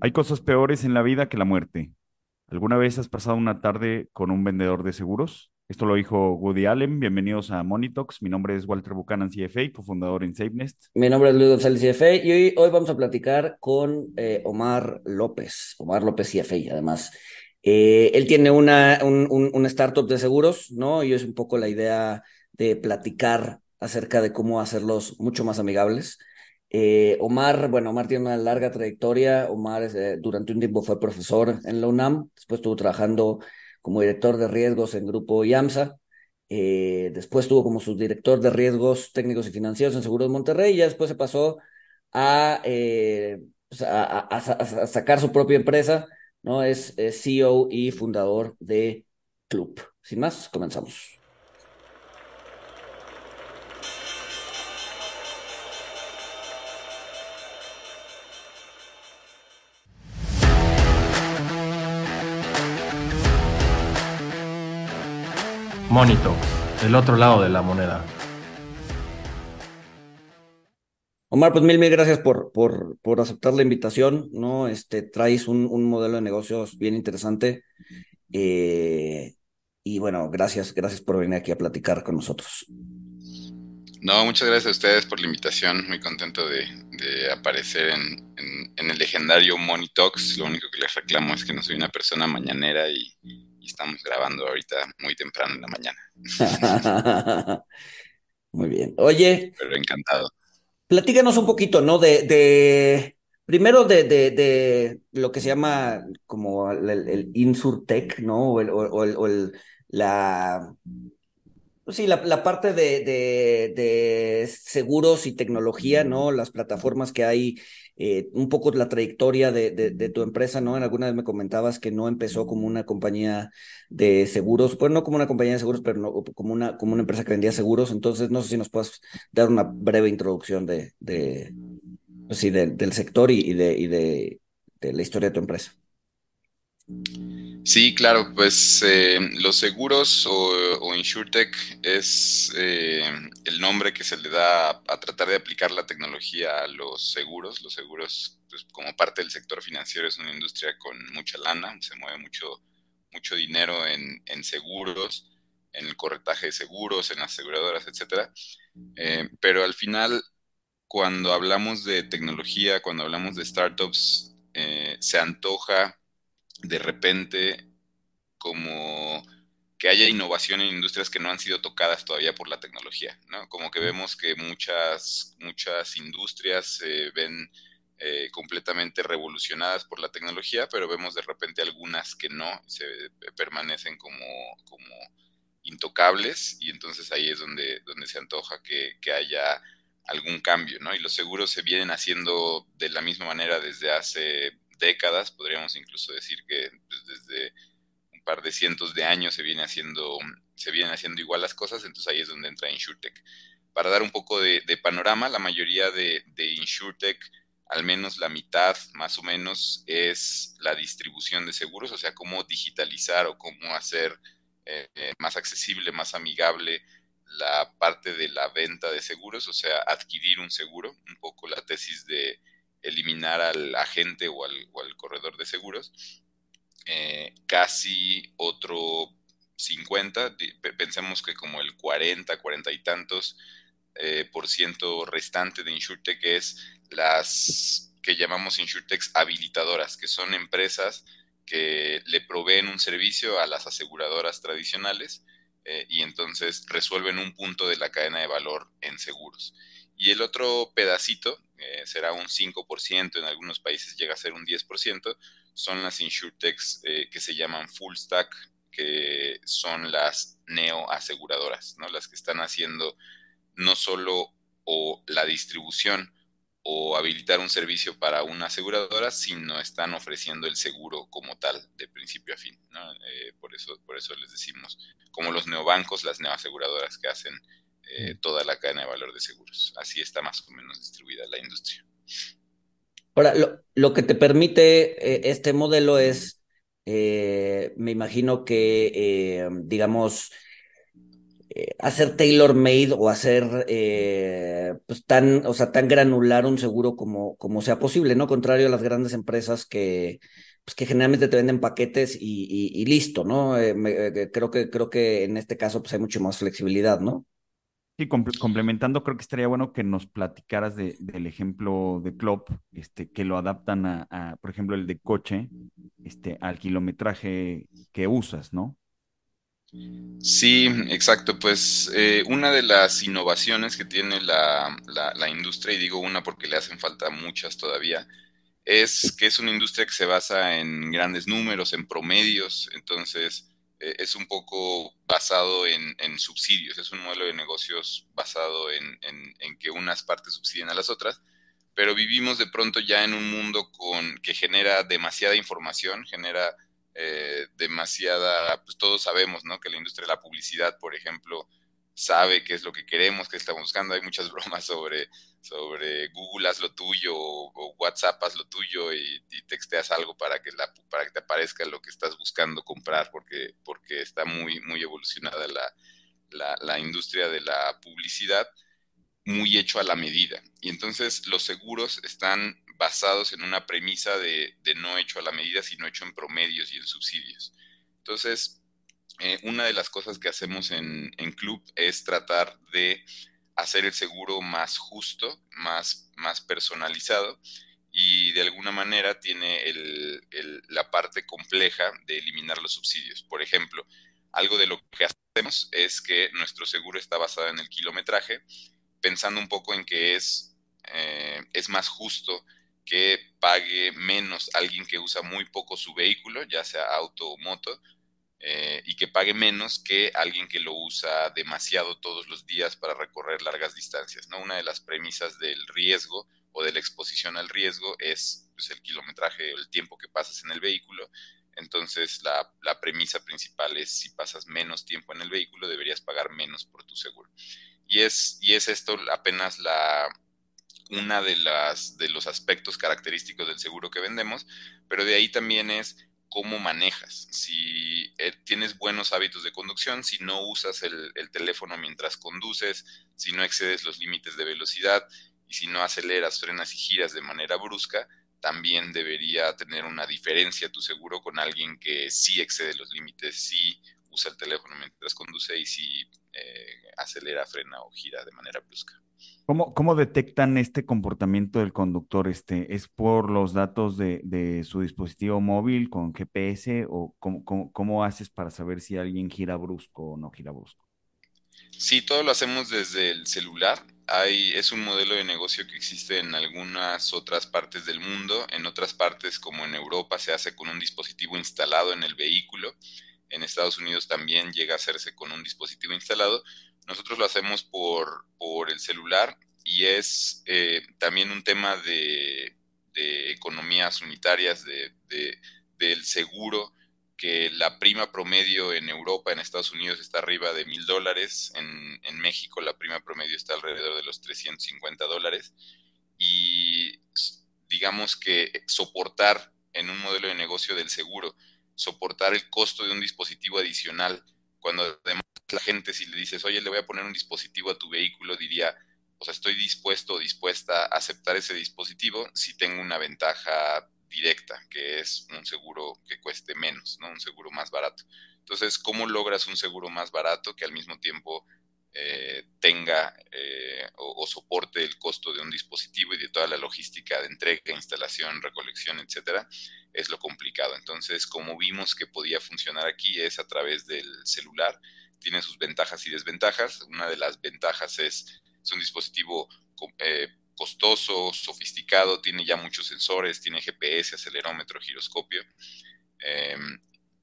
Hay cosas peores en la vida que la muerte. ¿Alguna vez has pasado una tarde con un vendedor de seguros? Esto lo dijo Woody Allen. Bienvenidos a Monitox. Mi nombre es Walter Buchanan, CFA, cofundador en SafeNest. Mi nombre es Luis González CFA y hoy, vamos a platicar con eh, Omar López, Omar López CFA, además. Eh, él tiene una, un, startup de seguros, ¿no? Y es un poco la idea de platicar acerca de cómo hacerlos mucho más amigables. Eh, Omar, bueno, Omar tiene una larga trayectoria. Omar eh, durante un tiempo fue profesor en la UNAM, después estuvo trabajando como director de riesgos en Grupo IAMSA. Eh, después estuvo como subdirector de riesgos técnicos y financieros en Seguros Monterrey y ya después se pasó a, pues a, a sacar su propia empresa, ¿no? Es, es CEO y fundador de Club. Sin más, comenzamos. Monito, el otro lado de la moneda. Omar, pues mil, mil gracias por, por, por aceptar la invitación, ¿no? Este, traes un, un modelo de negocios bien interesante. Eh, y bueno, gracias, gracias por venir aquí a platicar con nosotros. No, muchas gracias a ustedes por la invitación. Muy contento de, de aparecer en, en, en, el legendario Money Talks. Lo único que les reclamo es que no soy una persona mañanera y, y estamos grabando ahorita muy temprano en la mañana. muy bien. Oye. Pero encantado. Platícanos un poquito, ¿no? De, de primero de, de, de, lo que se llama como el, el Insurtech, ¿no? O, el, o, el, o el, la Sí, la, la parte de, de, de, seguros y tecnología, ¿no? Las plataformas que hay, eh, un poco la trayectoria de, de, tu empresa, ¿no? En alguna vez me comentabas que no empezó como una compañía de seguros, pues no como una compañía de seguros, pero no, como, una, como una empresa que vendía seguros. Entonces, no sé si nos puedes dar una breve introducción de, de pues sí, del sector y, y, de, y de, de la historia de tu empresa. Sí, claro, pues eh, los seguros o, o InsurTech es eh, el nombre que se le da a, tratar de aplicar la tecnología a los seguros. Los seguros, pues, como parte del sector financiero, es una industria con mucha lana, se mueve mucho, mucho dinero en, seguros, en el corretaje de seguros, en aseguradoras, etcétera. Eh, pero al final, cuando hablamos de tecnología, cuando hablamos de startups, se antoja de repente como que haya innovación en industrias que no han sido tocadas todavía por la tecnología, ¿no? Como que vemos que muchas, muchas industrias se ven eh, completamente revolucionadas por la tecnología, pero vemos de repente algunas que no, se permanecen como, como intocables y entonces ahí es donde, donde se antoja que, que haya algún cambio, ¿no? Y los seguros se vienen haciendo de la misma manera desde hace décadas, podríamos incluso decir que pues, desde un par de cientos de años se viene haciendo, se vienen haciendo igual las cosas, entonces ahí es donde entra InsurTech. Para dar un poco de, panorama, la mayoría de, de, InsurTech, al menos la mitad más o menos, es la distribución de seguros, o sea, cómo digitalizar o cómo hacer eh, más accesible, más amigable la parte de la venta de seguros, o sea, adquirir un seguro, un poco la tesis de eliminar al agente o al, o al corredor de seguros, eh, casi otro 50, pensemos que como el 40, 40 y tantos eh, por ciento restante de InsurTech es las que llamamos InsurTechs habilitadoras, que son empresas que le proveen un servicio a las aseguradoras tradicionales eh, y entonces resuelven un punto de la cadena de valor en seguros. Y el otro pedacito, eh, será un 5%, en algunos países llega a ser un 10%, son las insurtechs eh, que se llaman full stack, que son las neo aseguradoras, ¿no? Las que están haciendo no solo o la distribución o habilitar un servicio para una aseguradora, sino están ofreciendo el seguro como tal, de principio a fin. Eh, por, eso, por eso les decimos, como los neobancos, las neoaseguradoras que hacen eh, toda la cadena de valor de seguros. Así está más o menos distribuida la industria. Ahora, lo, lo que te permite eh, este modelo es, eh, me imagino que, digamos, hacer tailor made o hacer pues tan, o sea, tan granular un seguro como, como sea posible, ¿no? Contrario a las grandes empresas que, pues que generalmente te venden paquetes y, listo, ¿no? Creo, que, creo que en este caso pues hay mucho más flexibilidad, ¿no? Sí, complementando, creo que estaría bueno que nos platicaras de, del ejemplo de Club, este, que lo adaptan a, por ejemplo, el de coche, este, al kilometraje que usas, ¿no? Sí, exacto. Pues eh, una de las innovaciones que tiene la, la, industria, y digo una porque le hacen falta muchas todavía, es que es una industria que se basa en grandes números, en promedios, entonces es un poco basado en, en, subsidios, es un modelo de negocios basado en, en, en, que unas partes subsidien a las otras, pero vivimos de pronto ya en un mundo con, que genera demasiada información, genera eh, demasiada, pues todos sabemos, ¿no? Que la industria de la publicidad, por ejemplo, sabe qué es lo que queremos, qué estamos buscando. Hay muchas bromas sobre, sobre Google haz lo tuyo o, WhatsApp haz lo tuyo y, texteas algo para que, la, para que te aparezca lo que estás buscando comprar, porque, porque está muy, muy evolucionada la, la, industria de la publicidad, muy hecho a la medida. Y entonces los seguros están basados en una premisa de, no hecho a la medida, sino hecho en promedios y en subsidios. Entonces, eh, una de las cosas que hacemos en, Club es tratar de hacer el seguro más justo, más, más personalizado y de alguna manera tiene la parte compleja de eliminar los subsidios. Por ejemplo, algo de lo que hacemos es que nuestro seguro está basado en el kilometraje, pensando un poco en que es, eh, es más justo que pague menos alguien que usa muy poco su vehículo, ya sea auto o moto, eh, y que pague menos que alguien que lo usa demasiado todos los días para recorrer largas distancias. ¿no? Una de las premisas del riesgo o de la exposición al riesgo es pues, el kilometraje o el tiempo que pasas en el vehículo. Entonces, la, la premisa principal es si pasas menos tiempo en el vehículo, deberías pagar menos por tu seguro. Y es, y es esto apenas la, una de las de los aspectos característicos del seguro que vendemos, pero de ahí también es cómo manejas. Si eh, tienes buenos hábitos de conducción, si no usas el, teléfono mientras conduces, si no excedes los límites de velocidad y si no aceleras, frenas y giras de manera brusca, también debería tener una diferencia tu seguro con alguien que sí excede los límites, sí usa el teléfono mientras conduce y sí eh, acelera, frena o gira de manera brusca. ¿Cómo, ¿Cómo, detectan este comportamiento del conductor? Este, ¿Es por los datos de, de su dispositivo móvil con GPS o cómo, cómo, cómo, haces para saber si alguien gira brusco o no gira brusco? Sí, todo lo hacemos desde el celular. Hay, es un modelo de negocio que existe en algunas otras partes del mundo. En otras partes, como en Europa, se hace con un dispositivo instalado en el vehículo. En Estados Unidos también llega a hacerse con un dispositivo instalado nosotros lo hacemos por, por el celular y es eh, también un tema de, economías unitarias, de, del seguro, que la prima promedio en Europa, en Estados Unidos, está arriba de mil dólares, en, en, México la prima promedio está alrededor de los 350 dólares, y digamos que soportar en un modelo de negocio del seguro, soportar el costo de un dispositivo adicional, cuando además la gente si le dices, oye, le voy a poner un dispositivo a tu vehículo, diría, o sea, estoy dispuesto o dispuesta a aceptar ese dispositivo si tengo una ventaja directa, que es un seguro que cueste menos, ¿no? Un seguro más barato. Entonces, ¿cómo logras un seguro más barato que al mismo tiempo eh, tenga eh, o, soporte el costo de un dispositivo y de toda la logística de entrega, instalación, recolección, etcétera? Es lo complicado. Entonces, como vimos que podía funcionar aquí es a través del celular tiene sus ventajas y desventajas. Una de las ventajas es, es un dispositivo eh, costoso, sofisticado, tiene ya muchos sensores, tiene GPS, acelerómetro, giroscopio. Em,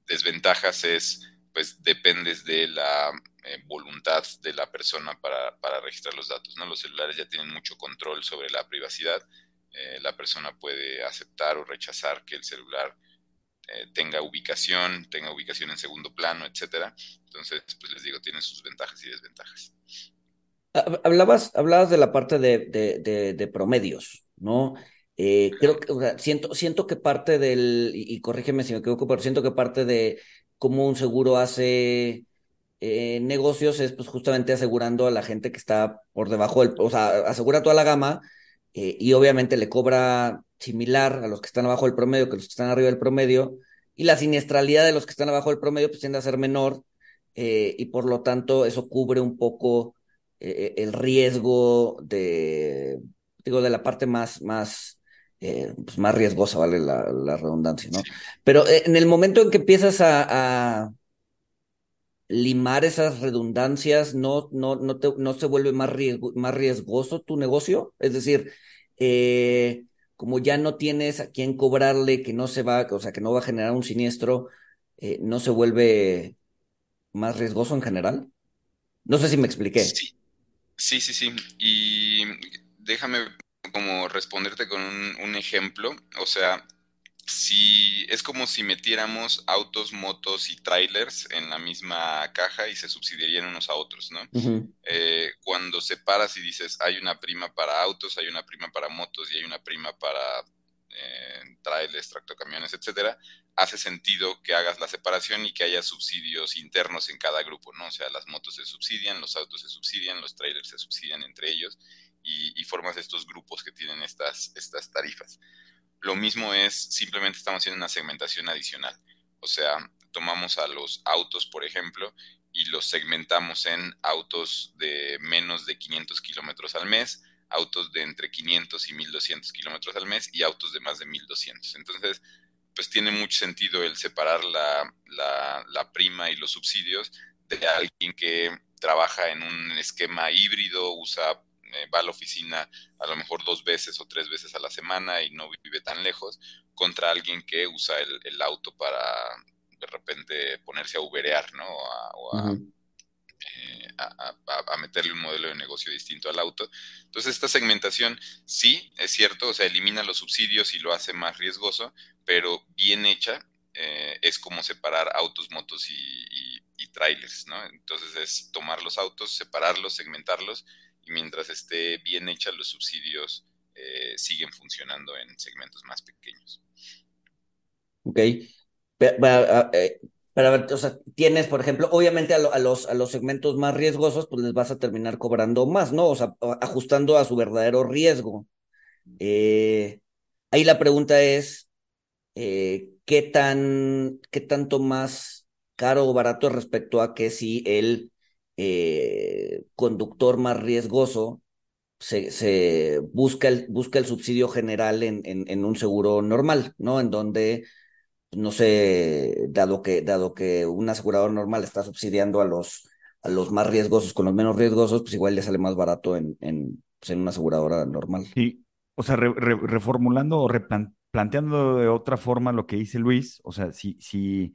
desventajas es, pues dependes de la eh, voluntad de la persona para, para, registrar los datos. ¿no? Los celulares ya tienen mucho control sobre la privacidad. Eh, la persona puede aceptar o rechazar que el celular eh, tenga ubicación, tenga ubicación en segundo plano, etcétera. Entonces, pues les digo, tiene sus ventajas y desventajas. Hablabas, hablabas de la parte de, de, promedios, ¿no? Creo que, siento, siento que parte del, y, corrígeme si me equivoco, pero siento que parte de cómo un seguro hace eh, negocios es pues justamente asegurando a la gente que está por debajo del, o sea, asegura toda la gama eh, y obviamente le cobra similar a los que están abajo del promedio que los que están arriba del promedio y la siniestralidad de los que están abajo del promedio pues tiende a ser menor eh, y por lo tanto eso cubre un poco el riesgo de, digo, de la parte más, más, pues más riesgosa, vale la, la redundancia, ¿no? Pero en el momento en que empiezas a, a limar esas redundancias, no, no, no, te, no se vuelve más, más riesgoso tu negocio. Es decir, eh, como ya no tienes a quién cobrarle, que no se va, o sea, que no va a generar un siniestro, eh, no se vuelve más riesgoso en general. No sé si me expliqué. Sí, sí, sí. Y déjame como responderte con un ejemplo. O sea, si es como si metiéramos autos, motos y trailers en la misma caja y se subsidiarían unos a otros, ¿no? eh, cuando separas y dices hay una prima para autos, hay una prima para motos y hay una prima para eh, trailers, tractocamiones, etcétera, hace sentido que hagas la separación y que haya subsidios internos en cada grupo, ¿no? O sea, las motos se subsidian, los autos se subsidian, los trailers se subsidian entre ellos y, y formas estos grupos que tienen estas, estas tarifas. Lo mismo es, simplemente estamos haciendo una segmentación adicional. O sea, tomamos a los autos, por ejemplo, y los segmentamos en autos de menos de 500 kilómetros al mes, autos de entre 500 y 1200 kilómetros al mes y autos de más de 1200. Entonces, pues tiene mucho sentido el separar la, la, la prima y los subsidios de alguien que trabaja en un esquema híbrido, usa eh, va a la oficina a lo mejor dos veces o tres veces a la semana y no vive tan lejos, contra alguien que usa el, auto para de repente ponerse a uberear, ¿no? o eh, a, a, meterle un modelo de negocio distinto al auto. Entonces, esta segmentación sí, es cierto, o sea, elimina los subsidios y lo hace más riesgoso, pero bien hecha eh, es como separar autos, motos y, y trailers, ¿no? Entonces es tomar los autos, separarlos, segmentarlos mientras esté bien hecha, los subsidios eh, siguen funcionando en segmentos más pequeños. Ok. Pero, eh, o sea, tienes, por ejemplo, obviamente a, los, a los segmentos más riesgosos, pues les vas a terminar cobrando más, ¿no? O sea, ajustando a su verdadero riesgo. Eh, ahí la pregunta es, ¿qué, tan, ¿qué tanto más caro o barato respecto a que si el eh, conductor más riesgoso, se, busca, el, busca el subsidio general en, en, un seguro normal, ¿no? En donde, no sé, dado que, dado que un asegurador normal está subsidiando a los, a los más riesgosos con los menos riesgosos, pues igual le sale más barato en, en, en una aseguradora normal. Sí, o sea, reformulando o replanteando de otra forma lo que dice Luis, o sea, si, si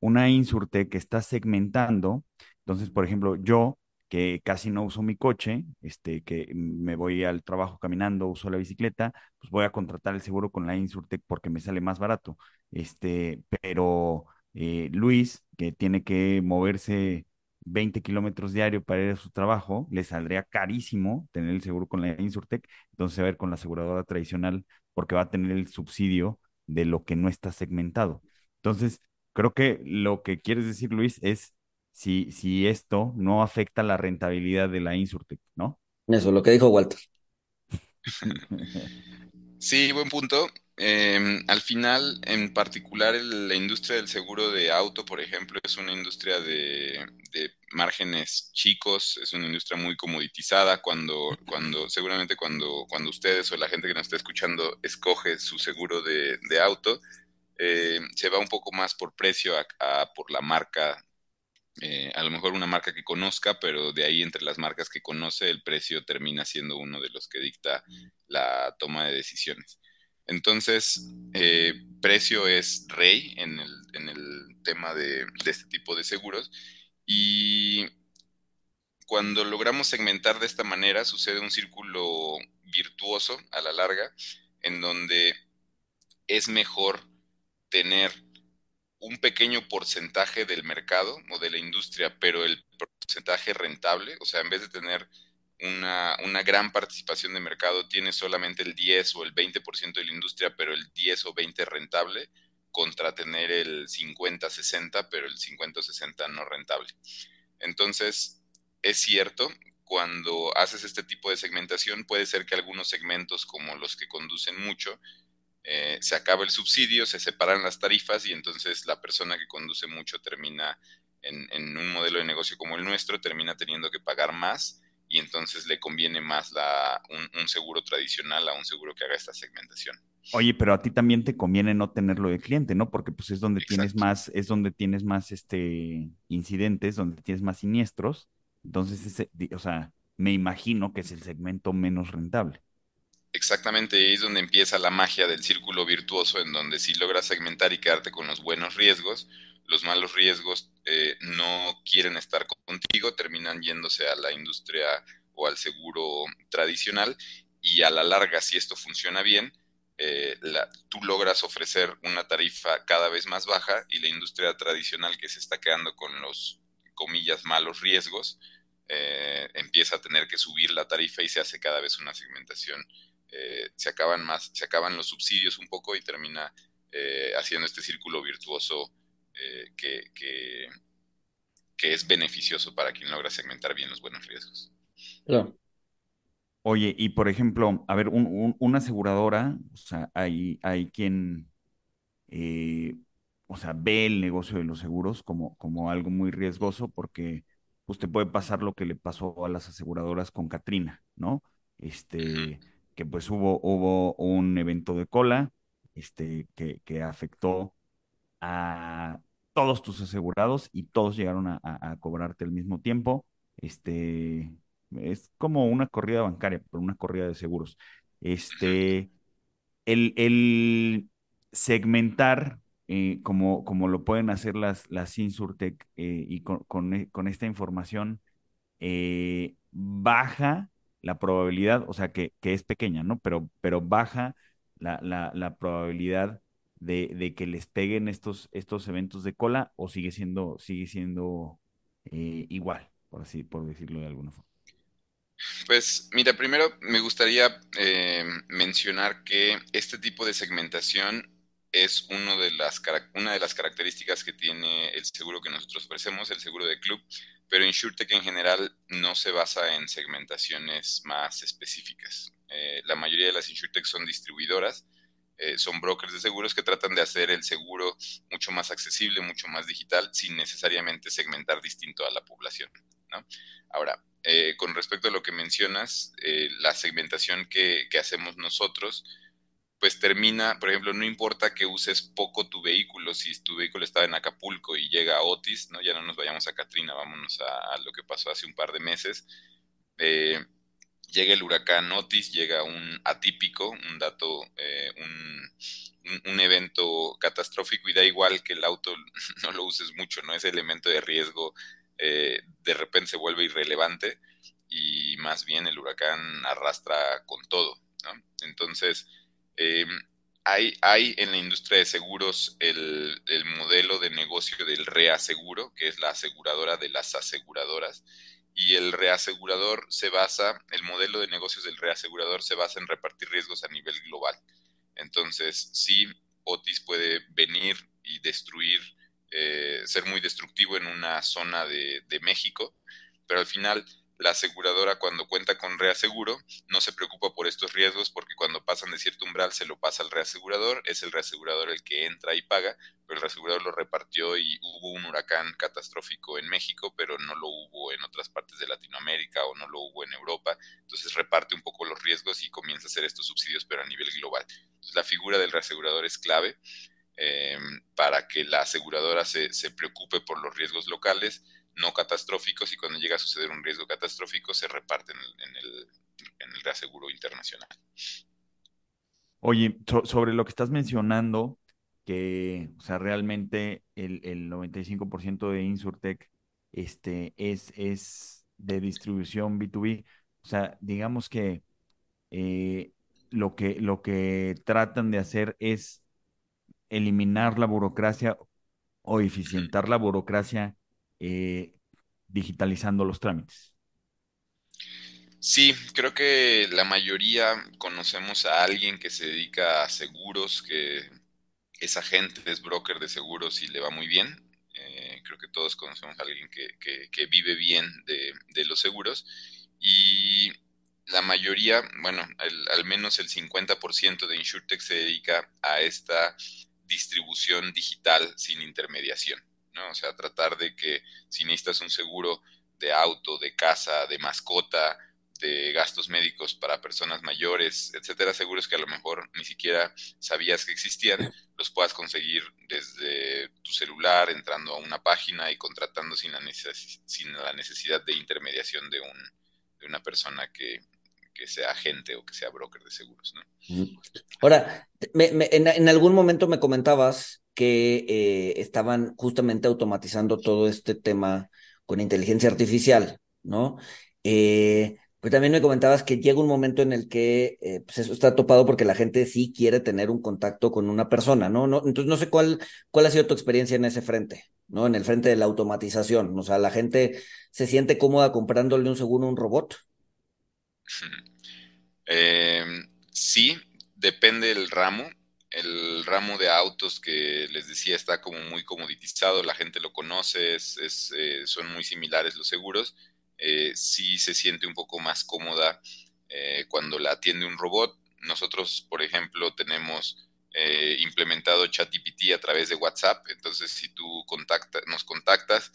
una insurte que está segmentando, entonces, por ejemplo, yo que casi no uso mi coche, este, que me voy al trabajo caminando, uso la bicicleta, pues voy a contratar el seguro con la Insurtech porque me sale más barato. Este, pero eh, Luis, que tiene que moverse 20 kilómetros diario para ir a su trabajo, le saldría carísimo tener el seguro con la Insurtech, entonces a ver con la aseguradora tradicional porque va a tener el subsidio de lo que no está segmentado. Entonces, creo que lo que quieres decir, Luis, es si, si esto no afecta la rentabilidad de la Insurtech, ¿no? Eso, lo que dijo Walter. Sí, buen punto. Em, al final, en particular, la industria del seguro de auto, por ejemplo, es una industria de, márgenes chicos, es una industria muy comoditizada. Cuando, cuando, seguramente cuando, cuando ustedes o la gente que nos está escuchando escoge su seguro de, auto, eh, se va un poco más por precio a, por la marca eh, a lo mejor una marca que conozca, pero de ahí entre las marcas que conoce, el precio termina siendo uno de los que dicta la toma de decisiones. Entonces, eh, precio es rey en el, en el tema de, de, este tipo de seguros. Y cuando logramos segmentar de esta manera sucede un círculo virtuoso a la larga en donde es mejor tener un pequeño porcentaje del mercado o de la industria, pero el porcentaje rentable, o sea, en vez de tener una, una, gran participación de mercado, tiene solamente el 10 o el 20% de la industria, pero el 10 o 20 rentable, contra tener el 50-60, pero el 50 o 60 no rentable. Entonces, es cierto, cuando haces este tipo de segmentación, puede ser que algunos segmentos, como los que conducen mucho, eh, se acaba el subsidio, se separan las tarifas y entonces la persona que conduce mucho termina en, en, un modelo de negocio como el nuestro, termina teniendo que pagar más y entonces le conviene más la, un, un, seguro tradicional a un seguro que haga esta segmentación. Oye, pero a ti también te conviene no tenerlo de cliente, ¿no? Porque pues es donde Exacto. tienes más, es donde tienes más este incidentes, donde tienes más siniestros. Entonces, ese, o sea, me imagino que es el segmento menos rentable. Exactamente, ahí es donde empieza la magia del círculo virtuoso, en donde si logras segmentar y quedarte con los buenos riesgos, los malos riesgos eh, no quieren estar contigo, terminan yéndose a la industria o al seguro tradicional y a la larga, si esto funciona bien, eh, la, tú logras ofrecer una tarifa cada vez más baja y la industria tradicional que se está quedando con los, comillas, malos riesgos, eh, empieza a tener que subir la tarifa y se hace cada vez una segmentación. Eh, se acaban más, se acaban los subsidios un poco y termina eh, haciendo este círculo virtuoso que, que, que, es beneficioso para quien logra segmentar bien los buenos riesgos. Claro. Oye, y por ejemplo, a ver, un, un, una aseguradora, o sea, hay, hay quien, eh, o sea, ve el negocio de los seguros como, como algo muy riesgoso porque pues te puede pasar lo que le pasó a las aseguradoras con Katrina, ¿no? Este, que pues hubo, hubo un evento de cola, este, que, que afectó a todos tus asegurados y todos llegaron a, cobrarte al mismo tiempo. Este, es como una corrida bancaria, pero una corrida de seguros. Este, el, el segmentar, eh, como, como lo pueden hacer las, las eh, y con, con, con, esta información, eh, baja la probabilidad, o sea, que, que, es pequeña, ¿no? Pero, pero baja la, la, la probabilidad de, de, que les peguen estos, estos eventos de cola o sigue siendo, sigue siendo igual, por así, por decirlo de alguna forma. Pues mira, primero me gustaría eh, mencionar que este tipo de segmentación es de las, una de las características que tiene el seguro que nosotros ofrecemos, el seguro de club, pero InsurTech en general no se basa en segmentaciones más específicas. Eh, la mayoría de las InsurTech son distribuidoras, eh, son brokers de seguros que tratan de hacer el seguro mucho más accesible, mucho más digital, sin necesariamente segmentar distinto a la población. Ahora, eh, con respecto a lo que mencionas, eh, la segmentación que, que, hacemos nosotros, pues termina, por ejemplo, no importa que uses poco tu vehículo, si tu vehículo estaba en Acapulco y llega a Otis, ¿no? ya no nos vayamos a Katrina, vámonos a, lo que pasó hace un par de meses. Eh, llega el huracán Otis, llega un atípico, un dato, eh, un, un, evento catastrófico y da igual que el auto no lo uses mucho, ¿no? Ese elemento de riesgo eh, de repente se vuelve irrelevante y más bien el huracán arrastra con todo. Entonces, eh, hay, en la industria de seguros el, el, modelo de negocio del reaseguro, que es la aseguradora de las aseguradoras, y el reasegurador se basa, el modelo de negocios del reasegurador se basa en repartir riesgos a nivel global. Entonces, sí, Otis puede venir y destruir eh, ser muy destructivo en una zona de, México, pero al final la aseguradora cuando cuenta con reaseguro no se preocupa por estos riesgos porque cuando pasan de cierto umbral se lo pasa al reasegurador, es el reasegurador el que entra y paga, pero el reasegurador lo repartió y hubo un huracán catastrófico en México, pero no lo hubo en otras partes de Latinoamérica o no lo hubo en Europa, entonces reparte un poco los riesgos y comienza a hacer estos subsidios pero a nivel global. Entonces la figura del reasegurador es clave eh, para que la aseguradora se, se, preocupe por los riesgos locales, no catastróficos, y cuando llega a suceder un riesgo catastrófico se reparte en el, en el, en el reaseguro internacional. Oye, so, sobre lo que estás mencionando, que, o sea, realmente el, el 95% de Insurtech este, es, es de distribución B2B. O sea, digamos que, eh, lo que lo que tratan de hacer es eliminar la burocracia o eficientar la burocracia eh, digitalizando los trámites. Sí, creo que la mayoría conocemos a alguien que se dedica a seguros, que es agente, es broker de seguros y le va muy bien. Eh, creo que todos conocemos a alguien que, vive bien de, los seguros. Y la mayoría, bueno, al menos el 50% de InsurTech se dedica a esta distribución digital sin intermediación, ¿no? O sea, tratar de que si necesitas un seguro de auto, de casa, de mascota, de gastos médicos para personas mayores, etcétera, seguros que a lo mejor ni siquiera sabías que existían, los puedas conseguir desde tu celular, entrando a una página y contratando sin la, necesidad de intermediación de, un, de una persona que, que sea agente o que sea broker de seguros. ¿no? Ahora, en, algún momento me comentabas que eh, estaban justamente automatizando todo este tema con inteligencia artificial, ¿no? Eh, pero también me comentabas que llega un momento en el que eh, pues eso está topado porque la gente sí quiere tener un contacto con una persona, ¿no? no entonces no sé cuál, cuál ha sido tu experiencia en ese frente, ¿no? En el frente de la automatización. O sea, la gente se siente cómoda comprándole un seguro a un robot. Em, sí, depende del ramo. El ramo de autos que les decía está como muy comoditizado, la gente lo conoce, eh, son muy similares los seguros. Eh, sí se siente un poco más cómoda eh, cuando la atiende un robot. Nosotros, por ejemplo, tenemos implementado ChatGPT a través de WhatsApp, entonces si tú nos contactas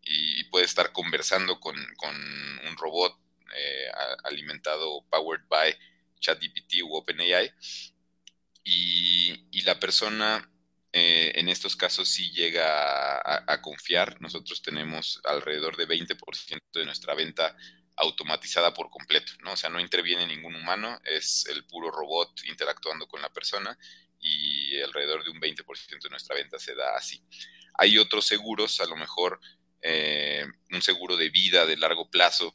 y puedes estar conversando con, un robot eh, alimentado, powered by ChatGPT u OpenAI. Y, y la persona eh, en estos casos sí llega a, confiar. Nosotros tenemos alrededor de 20% de nuestra venta automatizada por completo, ¿no? O sea, no interviene ningún humano, es el puro robot interactuando con la persona y alrededor de un 20% de nuestra venta se da así. Hay otros seguros, a lo mejor eh, un seguro de vida de largo plazo,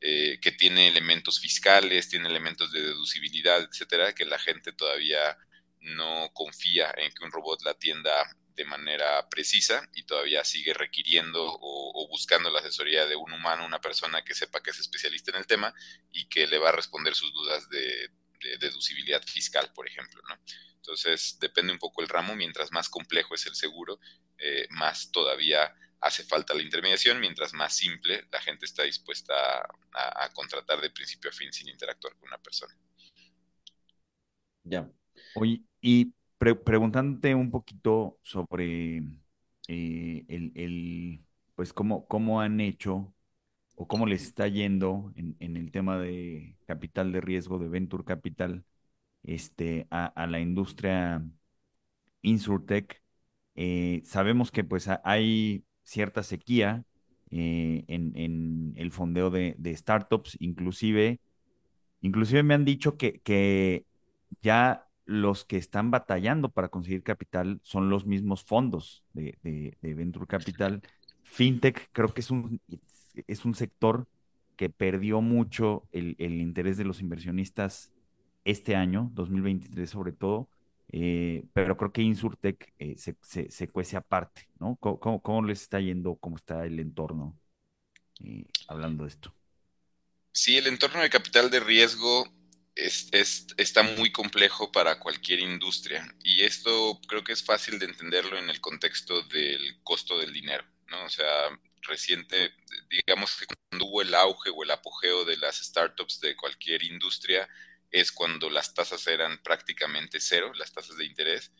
eh, que tiene elementos fiscales, tiene elementos de deducibilidad, etcétera, que la gente todavía no confía en que un robot la atienda de manera precisa y todavía sigue requiriendo o, buscando la asesoría de un humano, una persona que sepa que es especialista en el tema y que le va a responder sus dudas de, deducibilidad fiscal, por ejemplo, ¿no? Entonces, depende un poco el ramo, mientras más complejo es el seguro, eh, más todavía hace falta la intermediación, mientras más simple la gente está dispuesta a, contratar de principio a fin sin interactuar con una persona. Ya. Oye, y preguntándote un poquito sobre eh, el, pues cómo, cómo han hecho o cómo les está yendo en, el tema de capital de riesgo, de Venture Capital, este, a, la industria Insurtech. Eh, sabemos que pues hay cierta sequía eh, en, el fondeo de, startups, inclusive, inclusive me han dicho que, que ya los que están batallando para conseguir capital son los mismos fondos de, Venture Capital. FinTech creo que es un, es un sector que perdió mucho el, el interés de los inversionistas este año, 2023 sobre todo, eh, pero creo que Insurtech eh, se, se, cuece aparte, ¿no? ¿Cómo, les está yendo? ¿Cómo está el entorno? Eh, hablando de esto. Sí, el entorno de capital de riesgo es, está muy complejo para cualquier industria y esto creo que es fácil de entenderlo en el contexto del costo del dinero, ¿no? O sea, reciente, digamos que cuando hubo el auge o el apogeo de las startups de cualquier industria, es cuando las tasas eran prácticamente cero, las tasas de interés,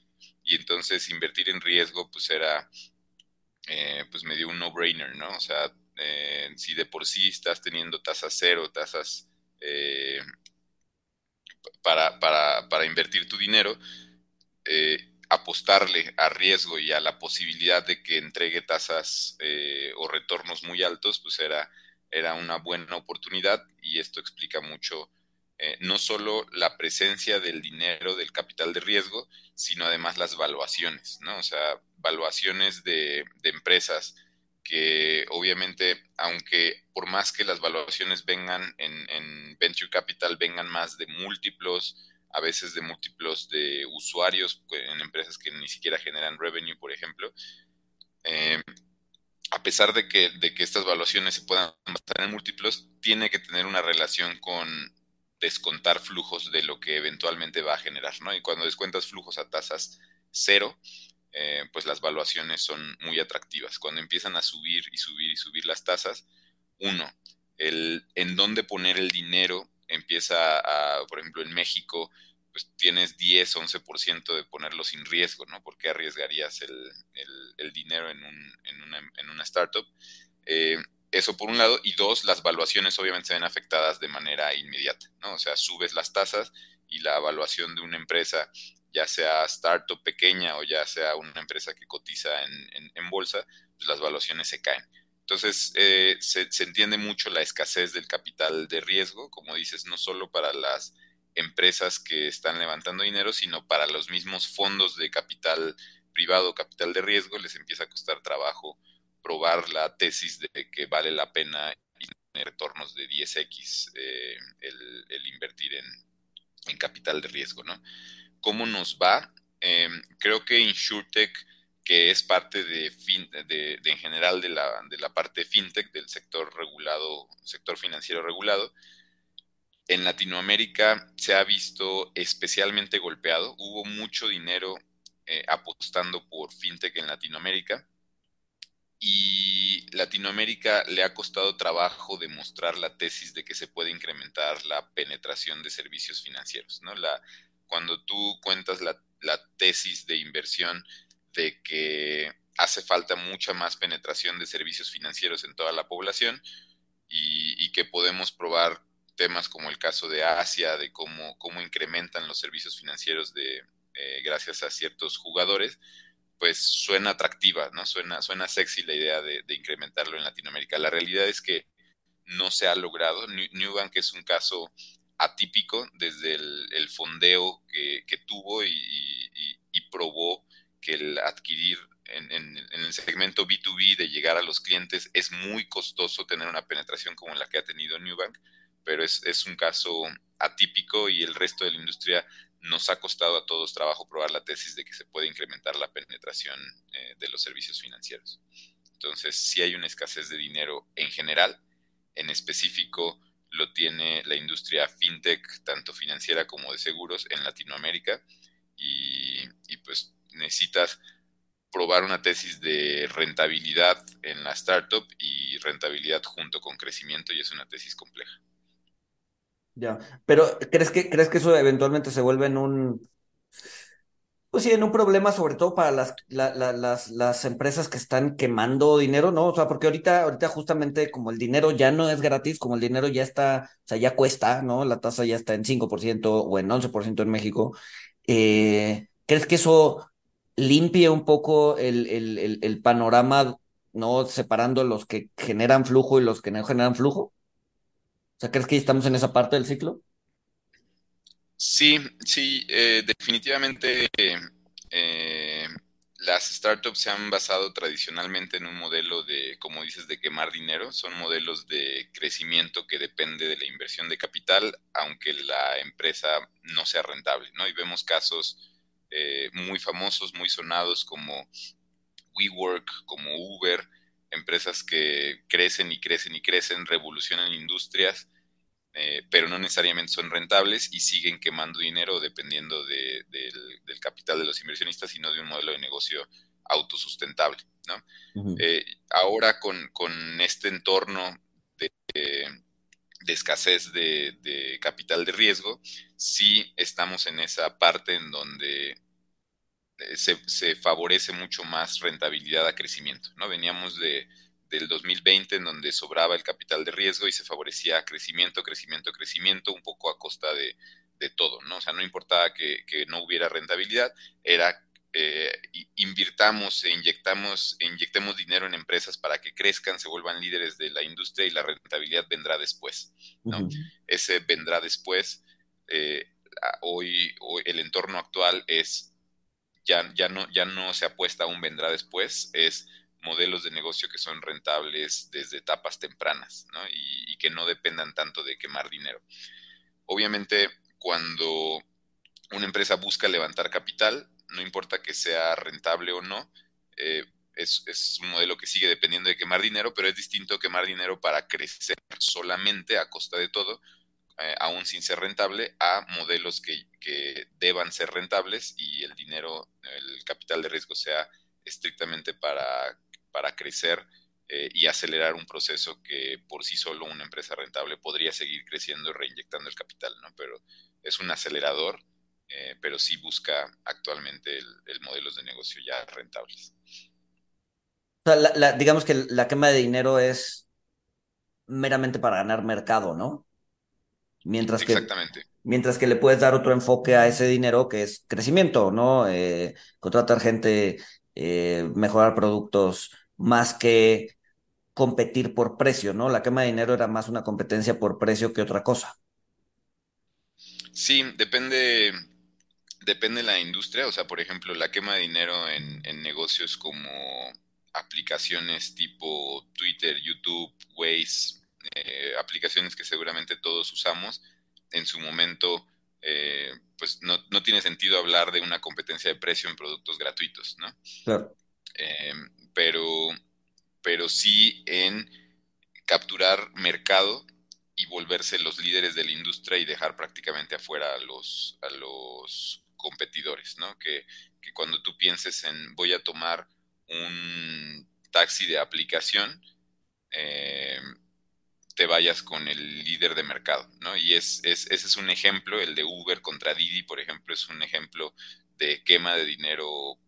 y entonces invertir en riesgo pues era eh, pues medio un no-brainer, ¿no? O sea, eh, si de por sí estás teniendo tasas cero, tasas eh, para, para, para, invertir tu dinero, apostarle a riesgo y a la posibilidad de que entregue tasas o retornos muy altos, pues era, era una buena oportunidad y esto explica mucho eh, no solo la presencia del dinero, del capital de riesgo, sino además las valuaciones, ¿no? O sea, valuaciones de, empresas que obviamente, aunque por más que las valuaciones vengan en, Venture Capital, vengan más de múltiplos, a veces de múltiplos de usuarios en empresas que ni siquiera generan revenue, por ejemplo, eh, a pesar de que, de que estas valuaciones se puedan basar en múltiplos, tiene que tener una relación con descontar flujos de lo que eventualmente va a generar, ¿no? Y cuando descuentas flujos a tasas cero, eh, pues las valuaciones son muy atractivas. Cuando empiezan a subir y subir y subir las tasas, uno, el en dónde poner el dinero empieza a, por ejemplo, en México, pues tienes 10, 11% de ponerlo sin riesgo, ¿no? ¿Por qué arriesgarías el, el, dinero en, un, en, una, en, una, startup? Eh, eso por un lado, y dos, las valuaciones obviamente se ven afectadas de manera inmediata, ¿no? O sea, subes las tasas y la evaluación de una empresa, ya sea startup pequeña o ya sea una empresa que cotiza en, bolsa, pues las valuaciones se caen. Entonces, eh, se, entiende mucho la escasez del capital de riesgo, como dices, no solo para las empresas que están levantando dinero, sino para los mismos fondos de capital privado, capital de riesgo, les empieza a costar trabajo probar la tesis de que vale la pena tener retornos de 10x eh, el, el, invertir en, en, capital de riesgo, ¿no? ¿Cómo nos va? Eh, creo que InsurTech que es parte de, de, de, en general de la, de la parte fintech, del sector regulado, sector financiero regulado. En Latinoamérica se ha visto especialmente golpeado. Hubo mucho dinero eh, apostando por fintech en Latinoamérica y Latinoamérica le ha costado trabajo demostrar la tesis de que se puede incrementar la penetración de servicios financieros. ¿no? La, cuando tú cuentas la, la tesis de inversión de que hace falta mucha más penetración de servicios financieros en toda la población y, que podemos probar temas como el caso de Asia, de cómo, cómo incrementan los servicios financieros de, eh, gracias a ciertos jugadores, pues suena atractiva, ¿no? Suena, suena sexy la idea de, incrementarlo en Latinoamérica. La realidad es que no se ha logrado. Newbank es un caso atípico desde el, fondeo que, tuvo y, probó que el adquirir en, el segmento B2B de llegar a los clientes es muy costoso tener una penetración como la que ha tenido Newbank, pero es, un caso atípico y el resto de la industria nos ha costado a todos trabajo probar la tesis de que se puede incrementar la penetración eh, de los servicios financieros. Entonces, si hay una escasez de dinero en general, en específico lo tiene la industria fintech, tanto financiera como de seguros, en Latinoamérica. Y, pues necesitas probar una tesis de rentabilidad en la startup y rentabilidad junto con crecimiento y es una tesis compleja. Ya, pero ¿crees que, crees que eso eventualmente se vuelve en un, pues sí, en un problema sobre todo para las, las, las empresas que están quemando dinero, ¿no? O sea, porque ahorita, ahorita justamente como el dinero ya no es gratis, como el dinero ya está, o sea, ya cuesta, ¿no? La tasa ya está en 5% o en 11% en México. Eh, ¿Crees que eso limpie un poco el, el, el, panorama, ¿no? Separando los que generan flujo y los que no generan flujo. O sea, ¿crees que estamos en esa parte del ciclo? Sí, sí, eh, definitivamente eh, las startups se han basado tradicionalmente en un modelo de, como dices, de quemar dinero. Son modelos de crecimiento que depende de la inversión de capital, aunque la empresa no sea rentable, ¿no? Y vemos casos eh, muy famosos, muy sonados como WeWork, como Uber, empresas que crecen y crecen y crecen, revolucionan industrias, eh, pero no necesariamente son rentables y siguen quemando dinero dependiendo del, capital de los inversionistas y no de un modelo de negocio autosustentable. ¿no? Eh, ahora con, con, este entorno de, de escasez de, capital de riesgo, sí estamos en esa parte en donde eh, se, favorece mucho más rentabilidad a crecimiento. ¿no? Veníamos de, del 2020 en donde sobraba el capital de riesgo y se favorecía crecimiento, crecimiento, crecimiento, un poco a costa de, todo. ¿no? O sea, no importaba que, que no hubiera rentabilidad, era eh, invirtamos e inyectamos, e inyectemos dinero en empresas para que crezcan, se vuelvan líderes de la industria y la rentabilidad vendrá después. ¿no? Ese vendrá después. Eh, hoy, hoy, el entorno actual es, ya, ya, no, ya no se apuesta a un vendrá después, es modelos de negocio que son rentables desde etapas tempranas ¿no? y, que no dependan tanto de quemar dinero. Obviamente, cuando una empresa busca levantar capital, no importa que sea rentable o no, eh, es, un modelo que sigue dependiendo de quemar dinero, pero es distinto quemar dinero para crecer solamente a costa de todo, eh, aún sin ser rentable, a modelos que, deban ser rentables y el dinero, el capital de riesgo sea estrictamente para, para crecer eh, y acelerar un proceso que por sí solo una empresa rentable podría seguir creciendo y reinyectando el capital, ¿no? Pero es un acelerador, eh, pero sí busca actualmente el, modelos de negocio ya rentables. digamos que la quema de dinero es meramente para ganar mercado, ¿no? Mientras Exactamente. Que, mientras que le puedes dar otro enfoque a ese dinero que es crecimiento, ¿no? Eh, contratar gente, mejorar productos, más que competir por precio, ¿no? La quema de dinero era más una competencia por precio que otra cosa. Sí, depende, depende de la industria. O sea, por ejemplo, la quema de dinero en, negocios como aplicaciones tipo Twitter, YouTube, Waze, eh, aplicaciones que seguramente todos usamos, en su momento, eh, pues no, tiene sentido hablar de una competencia de precio en productos gratuitos, ¿no? Claro. Eh, pero pero sí en capturar mercado y volverse los líderes de la industria y dejar prácticamente afuera a los, a los competidores, ¿no? Que, cuando tú pienses en voy a tomar un taxi de aplicación, eh, te vayas con el líder de mercado, ¿no? Y es, ese es un ejemplo, el de Uber contra Didi, por ejemplo, es un ejemplo de quema de dinero,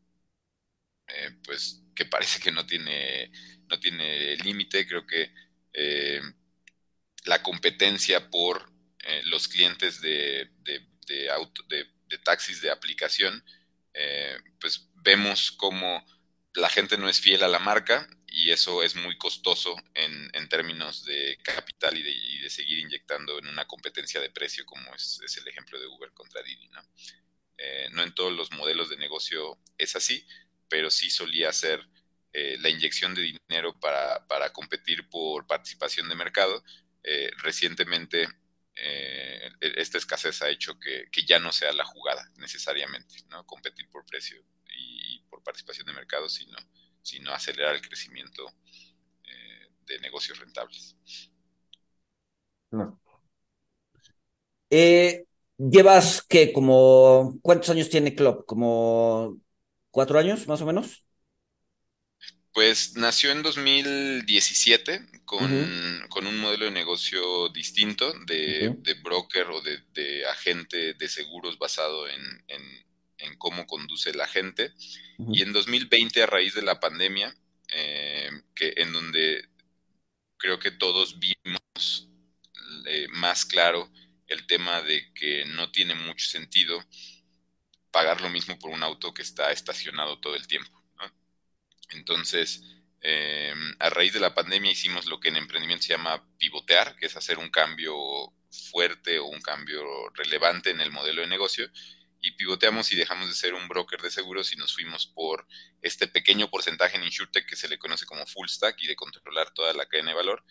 eh, pues que parece que no tiene no tiene límite. Creo que eh, la competencia por eh, los clientes de, de, auto, de, taxis de aplicación, eh, pues vemos cómo la gente no es fiel a la marca y eso es muy costoso en, en términos de capital y de, de, seguir inyectando en una competencia de precio como es, es el ejemplo de Uber contra Didi. ¿no? no en todos los modelos de negocio es así, pero sí solía ser eh, la inyección de dinero para, para, competir por participación de mercado. Eh, recientemente, eh, e-, esta escasez ha hecho que, que, ya no sea la jugada necesariamente, ¿no? Competir por precio y, por participación de mercado, sino, sino acelerar el crecimiento de negocios rentables. Llevas que como, ¿cuántos años tiene Club? ¿Como cuatro años más o menos? Pues nació en 2017 con, un modelo de negocio distinto de, broker o de, agente de seguros basado en, cómo conduce el agente. Y en 2020, a raíz de la pandemia, eh, que, en donde creo que todos vimos eh, más claro el tema de que no tiene mucho sentido pagar lo mismo por un auto que está estacionado todo el tiempo. Entonces, eh, a raíz de la pandemia hicimos lo que en emprendimiento se llama pivotear, que es hacer un cambio fuerte o un cambio relevante en el modelo de negocio. Y pivoteamos y dejamos de ser un broker de seguros y nos fuimos por este pequeño porcentaje en InsurTech que se le conoce como full stack y de controlar toda la cadena de valor.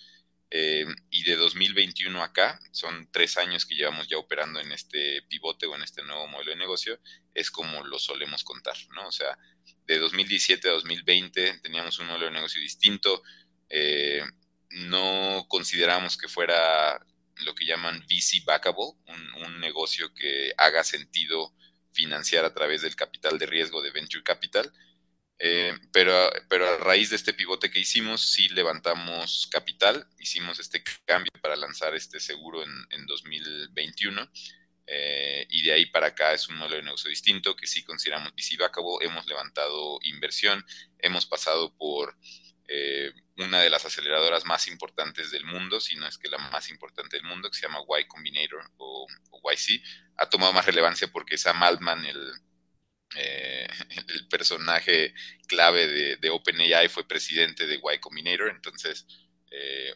Eh, y de 2021 acá, son tres años que llevamos ya operando en este pivote o en este nuevo modelo de negocio, es como lo solemos contar, ¿no? O sea, de 2017 a 2020 teníamos un modelo de negocio distinto, eh, no consideramos que fuera lo que llaman VC backable, un, negocio que haga sentido financiar a través del capital de riesgo de venture capital. Eh, pero, pero a raíz de este pivote que hicimos, sí levantamos capital, hicimos este cambio para lanzar este seguro en, en 2021 eh, y de ahí para acá es un modelo de negocio distinto que sí consideramos acabó hemos levantado inversión, hemos pasado por eh, una de las aceleradoras más importantes del mundo, si no es que la más importante del mundo, que se llama Y Combinator o, YC, ha tomado más relevancia porque Sam Altman, el, eh, el personaje clave de, OpenAI, fue presidente de Y Combinator, entonces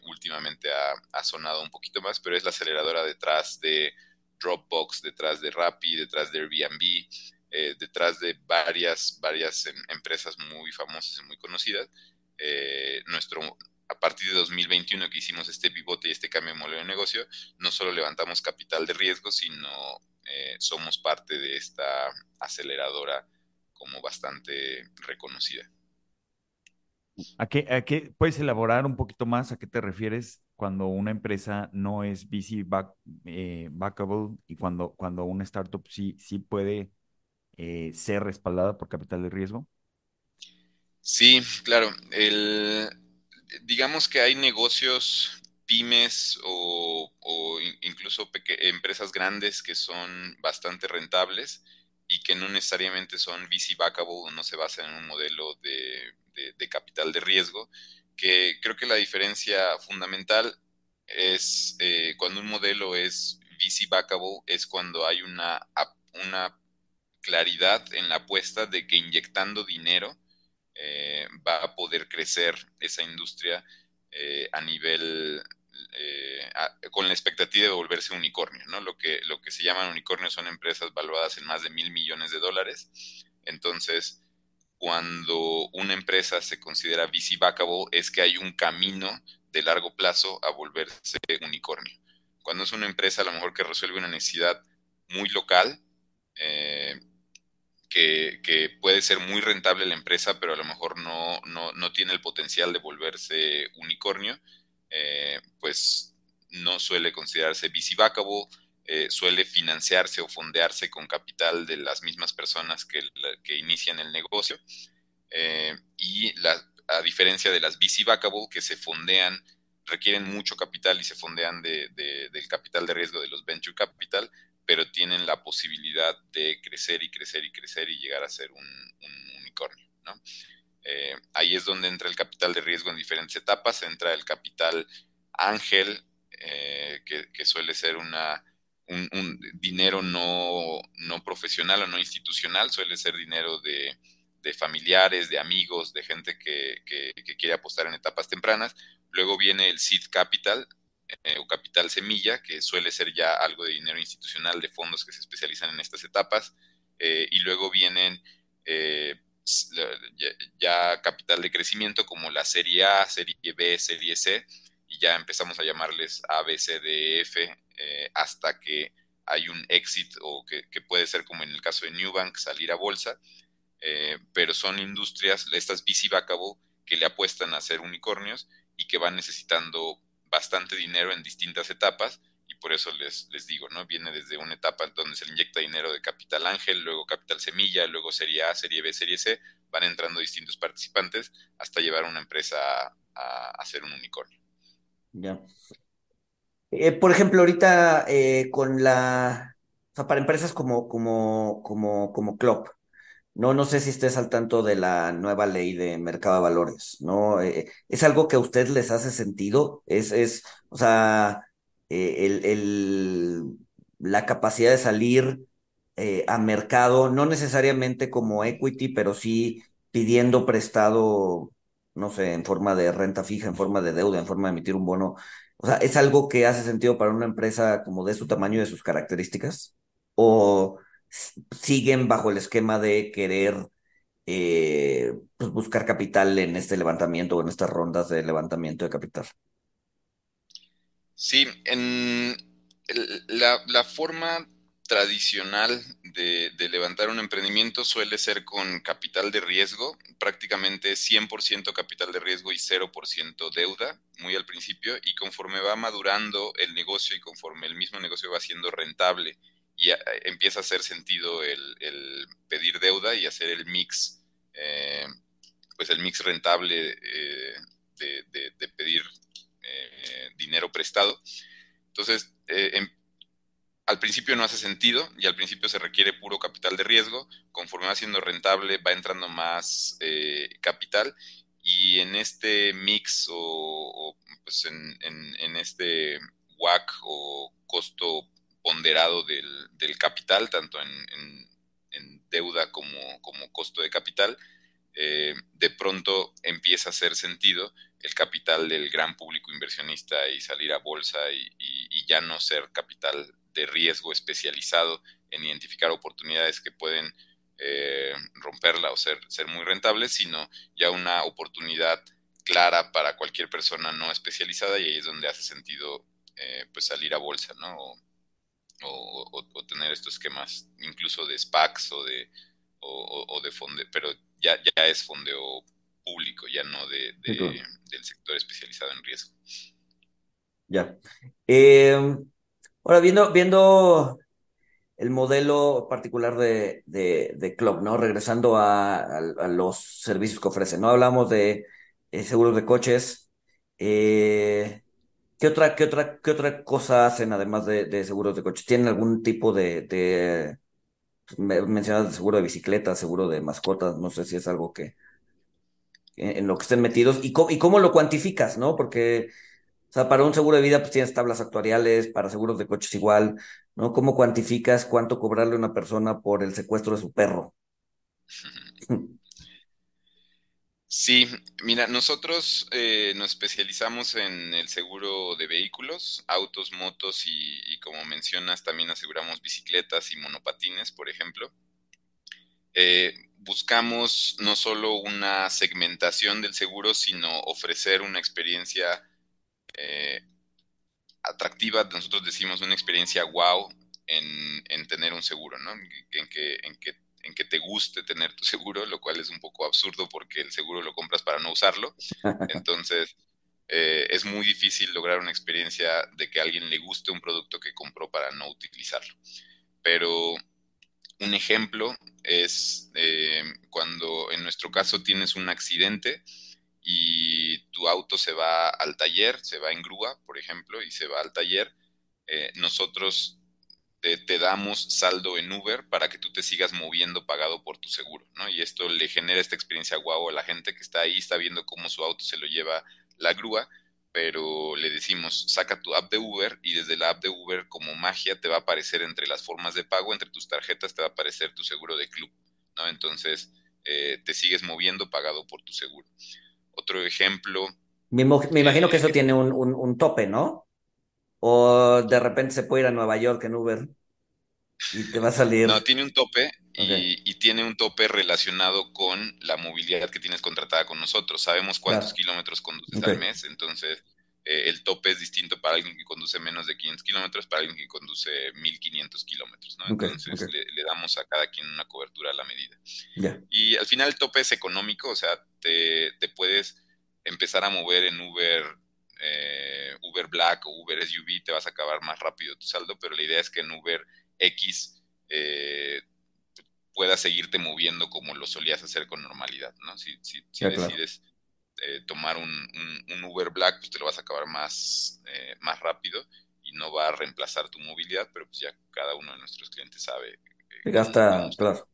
últimamente ha, ha sonado un poquito más, pero es la aceleradora detrás de Dropbox, detrás de Rappi, detrás de Airbnb, eh, detrás de varias, varias em, empresas muy famosas y muy conocidas. Eh, nuestro, a partir de 2021 que hicimos este pivote y este cambio de modelo de negocio, no solo levantamos capital de riesgo, sino eh, somos parte de esta aceleradora como bastante reconocida. ¿A qué, a qué puedes elaborar un poquito más? ¿A qué te refieres cuando una empresa no es VC back, eh, backable y cuando, cuando una startup sí, sí puede eh, ser respaldada por capital de riesgo? Sí, claro. El, digamos que hay negocios pymes o, incluso empresas grandes que son bastante rentables y que no necesariamente son VC backable no se basan en un modelo de, de, capital de riesgo, que creo que la diferencia fundamental es eh, cuando un modelo es VC backable, es cuando hay una, una claridad en la apuesta de que inyectando dinero eh, va a poder crecer esa industria eh, a nivel con la expectativa de volverse unicornio, ¿no? Lo que, lo que se llaman unicornios son empresas valuadas en más de mil millones de dólares. Entonces, cuando una empresa se considera VC backable es que hay un camino de largo plazo a volverse unicornio. Cuando es una empresa a lo mejor que resuelve una necesidad muy local, eh, que, puede ser muy rentable la empresa, pero a lo mejor no, no, tiene el potencial de volverse unicornio, eh, pues no suele considerarse VC backable, eh, suele financiarse o fondearse con capital de las mismas personas que, que inician el negocio. Eh, y a diferencia de las VC backable que se fondean, requieren mucho capital y se fondean de, del capital de riesgo de los venture capital, pero tienen la posibilidad de crecer y crecer y crecer y llegar a ser un, unicornio. Eh, ahí es donde entra el capital de riesgo en diferentes etapas. Entra el capital ángel, que, suele ser una, un, dinero no, no, profesional o no institucional, suele ser dinero de, de familiares, de amigos, de gente que, que, quiere apostar en etapas tempranas. Luego viene el seed capital eh, o capital semilla, que suele ser ya algo de dinero institucional de fondos que se especializan en estas etapas. Eh, y luego vienen eh, ya, capital de crecimiento como la serie A, serie B, serie C, y ya empezamos a llamarles A, B, C, D, F, hasta que hay un exit o que, puede ser como en el caso de Newbank, salir a bolsa, pero son industrias, estas VC backable, que le apuestan a ser unicornios y que van necesitando bastante dinero en distintas etapas y por eso les, les digo, ¿no? Viene desde una etapa donde se le inyecta dinero de capital ángel, luego capital semilla, luego serie A, serie B, serie C, van entrando distintos participantes hasta llevar una empresa a, a ser un unicornio. Ya. Eh, por ejemplo, ahorita eh, con la, o sea, para empresas como, como, como, como Club, no, no sé si estés al tanto de la nueva ley de mercado de valores, ¿no? Eh, ¿Es algo que a usted les hace sentido? Es, es, o sea, el, el, la capacidad de salir a mercado, no necesariamente como equity, pero sí pidiendo prestado, no sé, en forma de renta fija, en forma de deuda, en forma de emitir un bono o sea, ¿es algo que hace sentido para una empresa como de su tamaño y de sus características? ¿O siguen bajo el esquema de querer eh, pues buscar capital en este levantamiento o en estas rondas de levantamiento de capital? Sí, en la, la forma tradicional de, levantar un emprendimiento suele ser con capital de riesgo, prácticamente 100% capital de riesgo y 0% deuda, muy al principio, y conforme va madurando el negocio y conforme el mismo negocio va siendo rentable y empieza a hacer sentido el, pedir deuda y hacer el mix, eh, pues el mix rentable eh, de, pedir eh, dinero prestado. Entonces, em, al principio no hace sentido y al principio se requiere puro capital de riesgo. Conforme va siendo rentable, va entrando más eh, capital y en este mix o, pues en, este WAC o costo ponderado del, capital, tanto en, deuda como, como, costo de capital, eh, de pronto empieza a hacer sentido el capital del gran público inversionista y salir a bolsa y ya no ser capital de riesgo especializado en identificar oportunidades que pueden eh, romperla o ser, muy rentables, sino ya una oportunidad clara para cualquier persona no especializada y ahí es donde hace sentido eh, pues salir a bolsa, ¿no? Tener estos esquemas incluso de SPACs o de, o, de fonde, pero ya, ya es fondeo público, ya no de, del sector especializado en riesgo. Ya. Eh, ahora, viendo, viendo el modelo particular de, de, Club, ¿no? Regresando a, los servicios que ofrecen, ¿no? Hablamos de eh, seguros de coches. Eh, ¿qué, otra, qué, otra, ¿Qué otra cosa hacen además de, seguros de coches? ¿Tienen algún tipo de, de mencionas seguro de bicicleta, seguro de mascotas? No sé si es algo que en lo que estén metidos y, y cómo lo cuantificas, ¿no? Porque o sea, para un seguro de vida, pues tienes tablas actuariales, para seguros de coches igual, ¿no? ¿Cómo cuantificas cuánto cobrarle a una persona por el secuestro de su perro? Sí, mira, nosotros eh, nos especializamos en el seguro de vehículos, autos, motos y, como mencionas, también aseguramos bicicletas y monopatines, por ejemplo. Eh, buscamos no solo una segmentación del seguro, sino ofrecer una experiencia eh, atractiva, nosotros decimos una experiencia wow en, tener un seguro, ¿no? En que, en, que, en que te guste tener tu seguro, lo cual es un poco absurdo porque el seguro lo compras para no usarlo. Entonces, eh, es muy difícil lograr una experiencia de que a alguien le guste un producto que compró para no utilizarlo. Pero un ejemplo es eh, cuando en nuestro caso tienes un accidente y tu auto se va al taller, se va en grúa, por ejemplo, y se va al taller, eh, nosotros te, damos saldo en Uber para que tú te sigas moviendo pagado por tu seguro, ¿no? Y esto le genera esta experiencia guau a la gente que está ahí, está viendo cómo su auto se lo lleva la grúa, pero le decimos, saca tu app de Uber y desde la app de Uber como magia te va a aparecer entre las formas de pago, entre tus tarjetas te va a aparecer tu seguro de club, ¿no? Entonces eh, te sigues moviendo pagado por tu seguro. Otro ejemplo. Me, imagino que eso tiene un, tope, ¿no? O de repente se puede ir a Nueva York en Uber y te va a salir. No, tiene un tope y, tiene un tope relacionado con la movilidad que tienes contratada con nosotros. Sabemos cuántos kilómetros conduces al mes, entonces eh, el tope es distinto para alguien que conduce menos de 500 kilómetros, para alguien que conduce 1500 kilómetros, ¿no? Entonces le, damos a cada quien una cobertura a la medida. Y al final el tope es económico, o sea, te, puedes empezar a mover en Uber, eh, Uber Black o Uber SUV, te vas a acabar más rápido tu saldo, pero la idea es que en Uber X eh, puedas seguirte moviendo como lo solías hacer con normalidad, ¿no? Si, si, decides eh, tomar un, Uber Black, pues te lo vas a acabar más, eh, más rápido y no va a reemplazar tu movilidad, pero pues ya cada uno de nuestros clientes sabe. Eh, gasta, claro.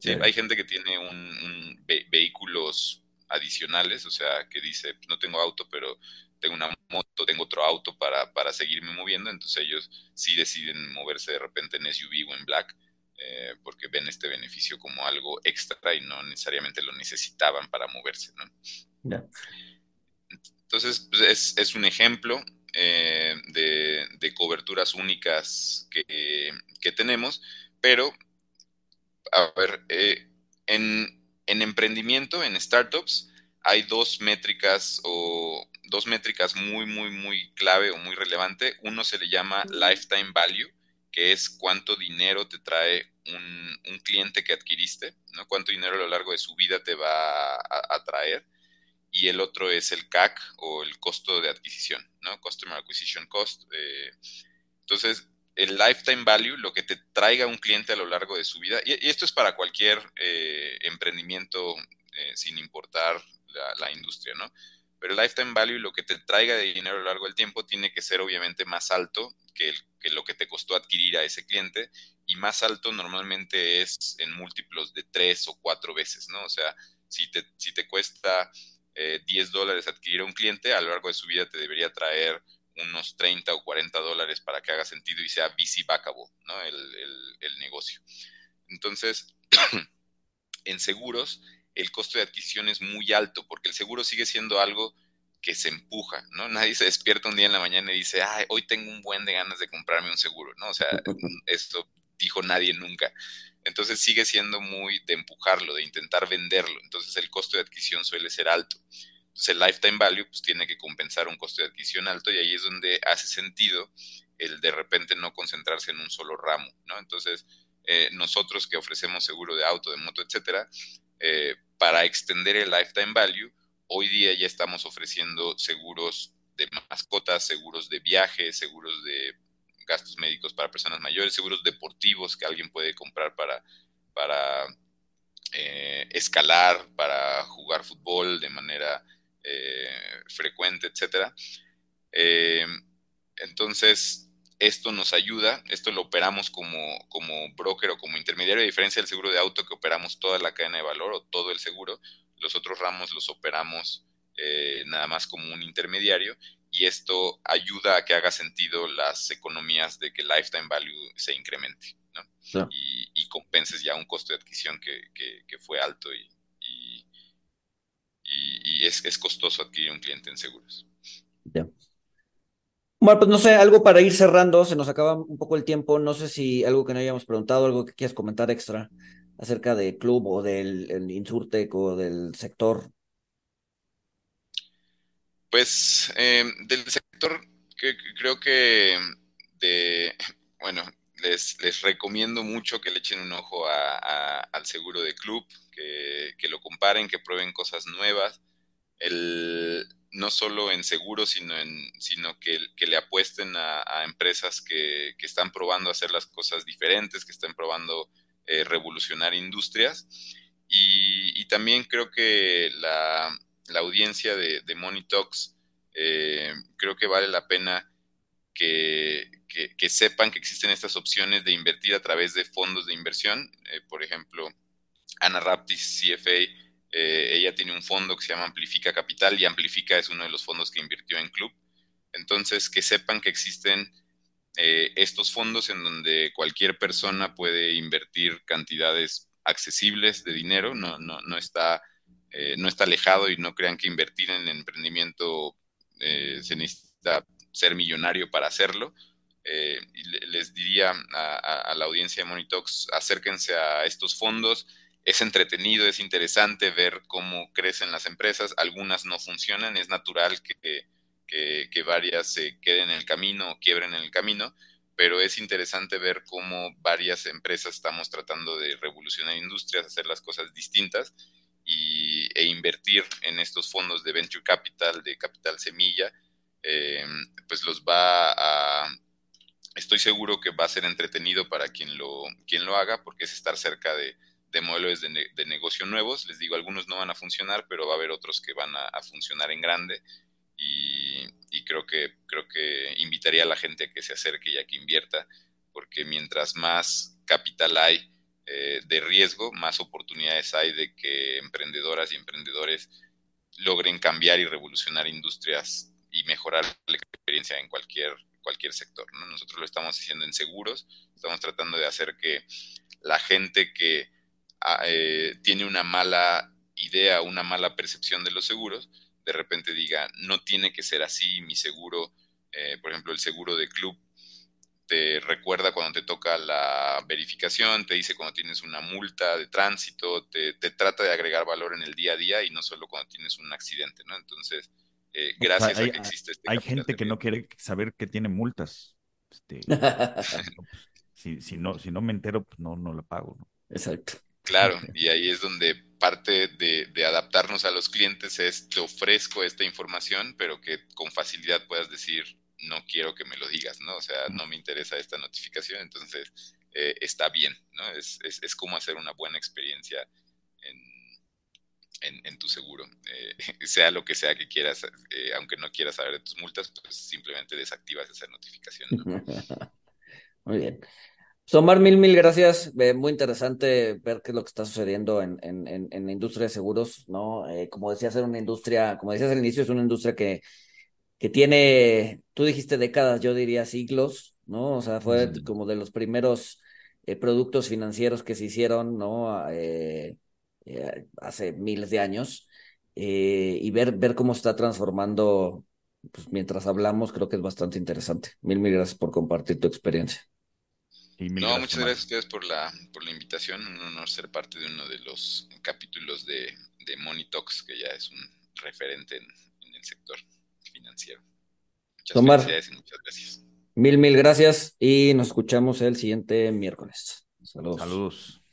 sí, hay gente que tiene un, vehículos adicionales, o sea, que dice, pues, no tengo auto, pero tengo una moto, tengo otro auto para, para seguirme moviendo, entonces ellos sí deciden moverse de repente en SUV o en Black eh, porque ven este beneficio como algo extra y no necesariamente lo necesitaban para moverse. ¿no? Entonces, pues, es, un ejemplo eh, de, coberturas únicas que, tenemos, pero, a ver, eh, en, en emprendimiento, en startups, hay dos métricas o dos métricas muy, muy, muy clave o muy relevante. Uno se le llama lifetime value, que es cuánto dinero te trae un, cliente que adquiriste, ¿no? Cuánto dinero a lo largo de su vida te va a, traer. Y el otro es el CAC o el costo de adquisición, ¿no? Customer Acquisition Cost. Eh, entonces, el lifetime value, lo que te traiga un cliente a lo largo de su vida, y, esto es para cualquier eh, emprendimiento eh, sin importar la, la, industria, ¿no? Pero el lifetime value, lo que te traiga de dinero a lo largo del tiempo, tiene que ser obviamente más alto que, lo que te costó adquirir a ese cliente y más alto normalmente es en múltiplos de tres o cuatro veces, ¿no? O sea, si te, si te cuesta 10 eh, dólares adquirir a un cliente, a lo largo de su vida te debería traer unos 30 o 40 dólares para que haga sentido y sea VC backable, ¿no? El, el negocio. Entonces, en seguros, el costo de adquisición es muy alto porque el seguro sigue siendo algo que se empuja, ¿no? Nadie se despierta un día en la mañana y dice, ay, hoy tengo un buen de ganas de comprarme un seguro, ¿no? O sea, esto dijo nadie nunca. Entonces sigue siendo muy de empujarlo, de intentar venderlo. Entonces el costo de adquisición suele ser alto. Entonces el lifetime value pues tiene que compensar un costo de adquisición alto y ahí es donde hace sentido el de repente no concentrarse en un solo ramo, ¿no? Entonces eh, nosotros que ofrecemos seguro de auto, de moto, etcétera, eh, para extender el lifetime value, hoy día ya estamos ofreciendo seguros de mascotas, seguros de viaje, seguros de gastos médicos para personas mayores, seguros deportivos que alguien puede comprar para, para eh, escalar, para jugar fútbol de manera eh, frecuente, etc. Eh, entonces, esto nos ayuda, esto lo operamos como, como broker o como intermediario, a diferencia del seguro de auto que operamos toda la cadena de valor o todo el seguro, los otros ramos los operamos nada más como un intermediario y esto ayuda a que haga sentido las economías de que lifetime value se incremente y, compenses ya un costo de adquisición que, fue alto y, y, es, es, costoso adquirir un cliente en seguros. Bueno, pues no sé, algo para ir cerrando, se nos acaba un poco el tiempo, no sé si algo que no hayamos preguntado, algo que quieras comentar extra acerca del club o del Insurtec o del sector. Pues eh, del sector, creo que de, bueno, les, les, recomiendo mucho que le echen un ojo al seguro de club, que, que, lo comparen, que prueben cosas nuevas. El, no solo en seguros, sino, en, sino que, le apuesten a, empresas que, están probando hacer las cosas diferentes, que están probando eh, revolucionar industrias. Y, también creo que la, la audiencia de, de Money Talks, eh, creo que vale la pena que, que, sepan que existen estas opciones de invertir a través de fondos de inversión. Eh, por ejemplo, Ana Raptis, CFA, eh, ella tiene un fondo que se llama Amplifica Capital y Amplifica es uno de los fondos que invirtió en Club. Entonces, que sepan que existen eh, estos fondos en donde cualquier persona puede invertir cantidades accesibles de dinero, no, no, no está, no está alejado y no crean que invertir en emprendimiento se necesita ser millonario para hacerlo. Eh, les diría a, la audiencia de Monitox, acérquense a estos fondos. Es entretenido, es interesante ver cómo crecen las empresas. Algunas no funcionan, es natural que, que, varias se queden en el camino o quiebren en el camino, pero es interesante ver cómo varias empresas estamos tratando de revolucionar industrias, hacer las cosas distintas y, e invertir en estos fondos de venture capital, de capital semilla, eh, pues los va a, estoy seguro que va a ser entretenido para quien lo, quien lo haga, porque es estar cerca de, modelos de, negocio nuevos. Les digo, algunos no van a funcionar, pero va a haber otros que van a, funcionar en grande. Y, creo, que, creo que invitaría a la gente a que se acerque y a que invierta, porque mientras más capital hay eh, de riesgo, más oportunidades hay de que emprendedoras y emprendedores logren cambiar y revolucionar industrias y mejorar la experiencia en cualquier cualquier sector. ¿no? Nosotros lo estamos haciendo en seguros, estamos tratando de hacer que la gente que eh, tiene una mala idea, una mala percepción de los seguros, de repente diga, no tiene que ser así, mi seguro, eh, por ejemplo, el seguro de club te recuerda cuando te toca la verificación, te dice cuando tienes una multa de tránsito, te, te, trata de agregar valor en el día a día y no solo cuando tienes un accidente, ¿no? Entonces, eh, gracias hay, a que existe este Hay gente que no quiere saber que tiene multas. Este, si, si, no, si no me entero, pues no, no la pago. Exacto. Claro, y ahí es donde parte de, de, adaptarnos a los clientes es te ofrezco esta información, pero que con facilidad puedas decir, no quiero que me lo digas, ¿no? O sea, no me interesa esta notificación, entonces eh, está bien, ¿no? Es, es, es como hacer una buena experiencia en, en, tu seguro. Eh, sea lo que sea que quieras, eh, aunque no quieras saber de tus multas, pues simplemente desactivas esa notificación. Muy bien. Somar, mil, mil gracias. Eh, muy interesante ver qué es lo que está sucediendo en, en, en, la industria de seguros, ¿no? como decías, es una industria, como decías al inicio, es una industria que, que tiene, tú dijiste décadas, yo diría siglos, ¿no? O sea, fue como de los primeros productos financieros que se hicieron, ¿no? Eh, eh, hace miles de años, eh, y ver, ver cómo está transformando, pues mientras hablamos, creo que es bastante interesante. Mil, mil gracias por compartir tu experiencia. No, muchas gracias a ustedes por la, por la invitación. Un honor ser parte de uno de los capítulos de, de Money Talks, que ya es un referente en, el sector financiero. Muchas gracias y muchas gracias. Mil, mil gracias y nos escuchamos el siguiente miércoles. Saludos. Saludos.